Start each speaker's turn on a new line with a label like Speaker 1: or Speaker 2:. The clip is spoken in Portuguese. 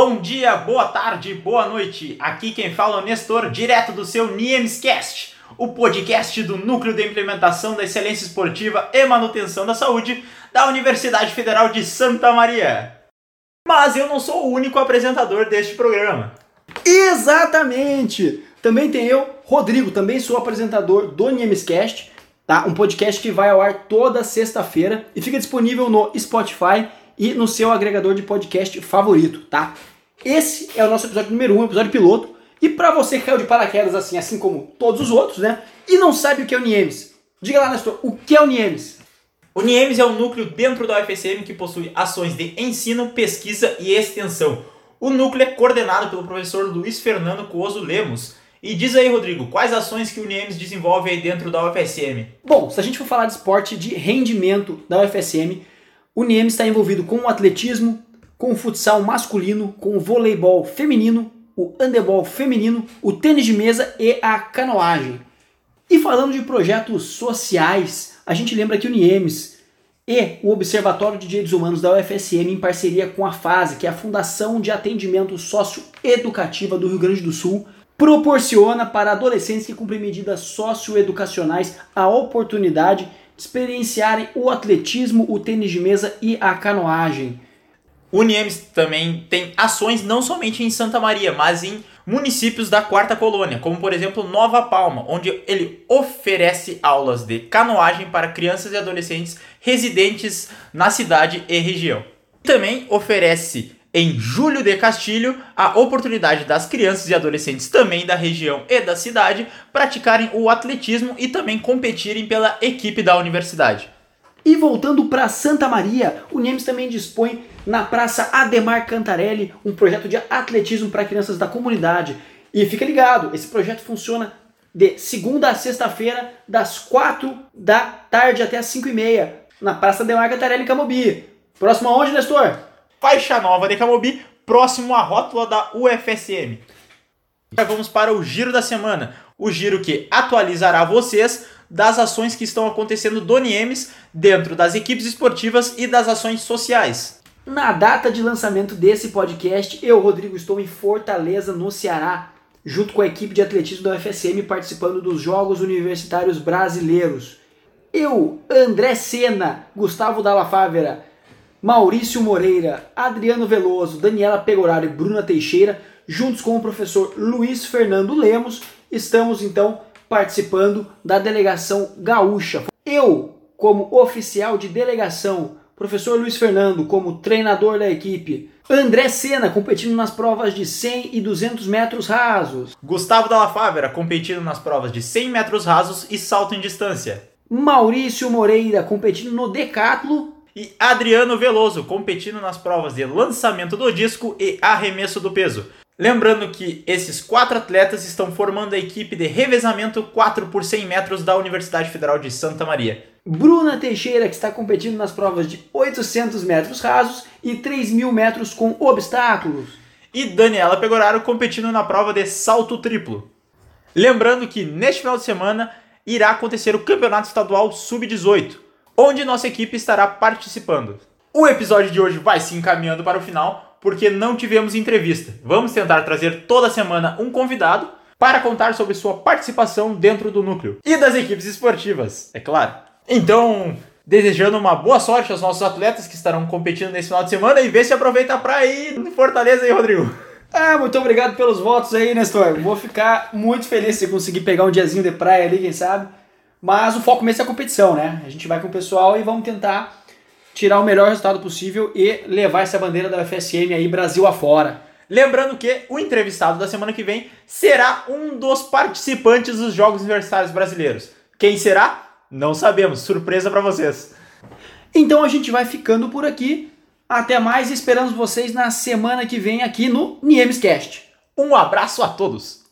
Speaker 1: Bom dia, boa tarde, boa noite. Aqui quem fala é o Nestor, direto do seu Niemscast, o podcast do Núcleo de Implementação da Excelência Esportiva e Manutenção da Saúde da Universidade Federal de Santa Maria. Mas eu não sou o único apresentador deste programa.
Speaker 2: Exatamente! Também tem eu, Rodrigo, também sou apresentador do Niemscast, tá? Um podcast que vai ao ar toda sexta-feira e fica disponível no Spotify e no seu agregador de podcast favorito, tá? Esse é o nosso episódio número 1, um, episódio piloto. E para você que caiu de paraquedas assim, assim como todos os outros, né? E não sabe o que é o Niemes, diga lá, Nestor, o que é o Niemes?
Speaker 1: O Niemes é um núcleo dentro da UFSM que possui ações de ensino, pesquisa e extensão. O núcleo é coordenado pelo professor Luiz Fernando Coso Lemos. E diz aí, Rodrigo, quais ações que o Niemes desenvolve aí dentro da UFSM?
Speaker 2: Bom, se a gente for falar de esporte de rendimento da UFSM, o Niemes está envolvido com o atletismo, com o futsal masculino, com o voleibol feminino, o handebol feminino, o tênis de mesa e a canoagem. E falando de projetos sociais, a gente lembra que o Niemes e o Observatório de Direitos Humanos da UFSM, em parceria com a FASE, que é a Fundação de Atendimento Socioeducativa do Rio Grande do Sul, proporciona para adolescentes que cumprem medidas socioeducacionais a oportunidade experienciarem o atletismo, o tênis de mesa e a canoagem.
Speaker 1: O também tem ações não somente em Santa Maria, mas em municípios da quarta colônia, como por exemplo Nova Palma, onde ele oferece aulas de canoagem para crianças e adolescentes residentes na cidade e região. Também oferece em Julho de Castilho a oportunidade das crianças e adolescentes também da região e da cidade praticarem o atletismo e também competirem pela equipe da universidade.
Speaker 2: E voltando para Santa Maria, o Niemes também dispõe na Praça Ademar Cantarelli um projeto de atletismo para crianças da comunidade. E fica ligado, esse projeto funciona de segunda a sexta-feira, das quatro da tarde até as cinco e meia, na Praça Ademar Cantarelli, Camobi. Próximo aonde, Nestor?
Speaker 1: Faixa Nova de Camobi, próximo à rótula da UFSM. Já vamos para o giro da semana, o giro que atualizará vocês das ações que estão acontecendo do Niemes dentro das equipes esportivas e das ações sociais.
Speaker 2: Na data de lançamento desse podcast, eu, Rodrigo, estou em Fortaleza, no Ceará, junto com a equipe de atletismo da UFSM participando dos Jogos Universitários Brasileiros. Eu, André Sena, Gustavo Dalla Fávera, Maurício Moreira, Adriano Veloso, Daniela Pegoraro e Bruna Teixeira, juntos com o professor Luiz Fernando Lemos, estamos então participando da delegação gaúcha. Eu, como oficial de delegação, professor Luiz Fernando como treinador da equipe, André Sena competindo nas provas de 100 e 200 metros rasos,
Speaker 1: Gustavo Dalla Fávera competindo nas provas de 100 metros rasos e salto em distância,
Speaker 2: Maurício Moreira competindo no decatlo
Speaker 1: e Adriano Veloso competindo nas provas de lançamento do disco e arremesso do peso. Lembrando que esses quatro atletas estão formando a equipe de revezamento 4 por 100 metros da Universidade Federal de Santa Maria.
Speaker 2: Bruna Teixeira, que está competindo nas provas de 800 metros rasos e 3 mil metros com obstáculos.
Speaker 1: E Daniela Pegoraro competindo na prova de salto triplo. Lembrando que neste final de semana irá acontecer o Campeonato Estadual Sub-18, onde nossa equipe estará participando. O episódio de hoje vai se encaminhando para o final, porque não tivemos entrevista. Vamos tentar trazer toda semana um convidado para contar sobre sua participação dentro do núcleo e das equipes esportivas, é claro. Então, desejando uma boa sorte aos nossos atletas que estarão competindo nesse final de semana e ver se aproveita para ir no Fortaleza aí, Rodrigo.
Speaker 2: Ah, muito obrigado pelos votos aí, Nestor. Vou ficar muito feliz se conseguir pegar um diazinho de praia ali, quem sabe. Mas o foco mesmo é a competição, né? A gente vai com o pessoal e vamos tentar tirar o melhor resultado possível e levar essa bandeira da UFSM aí Brasil afora.
Speaker 1: Lembrando que o entrevistado da semana que vem será um dos participantes dos Jogos Universitários Brasileiros. Quem será? Não sabemos. Surpresa para vocês.
Speaker 2: Então a gente vai ficando por aqui. Até mais e esperamos vocês na semana que vem aqui no Niemescast.
Speaker 1: Um abraço a todos.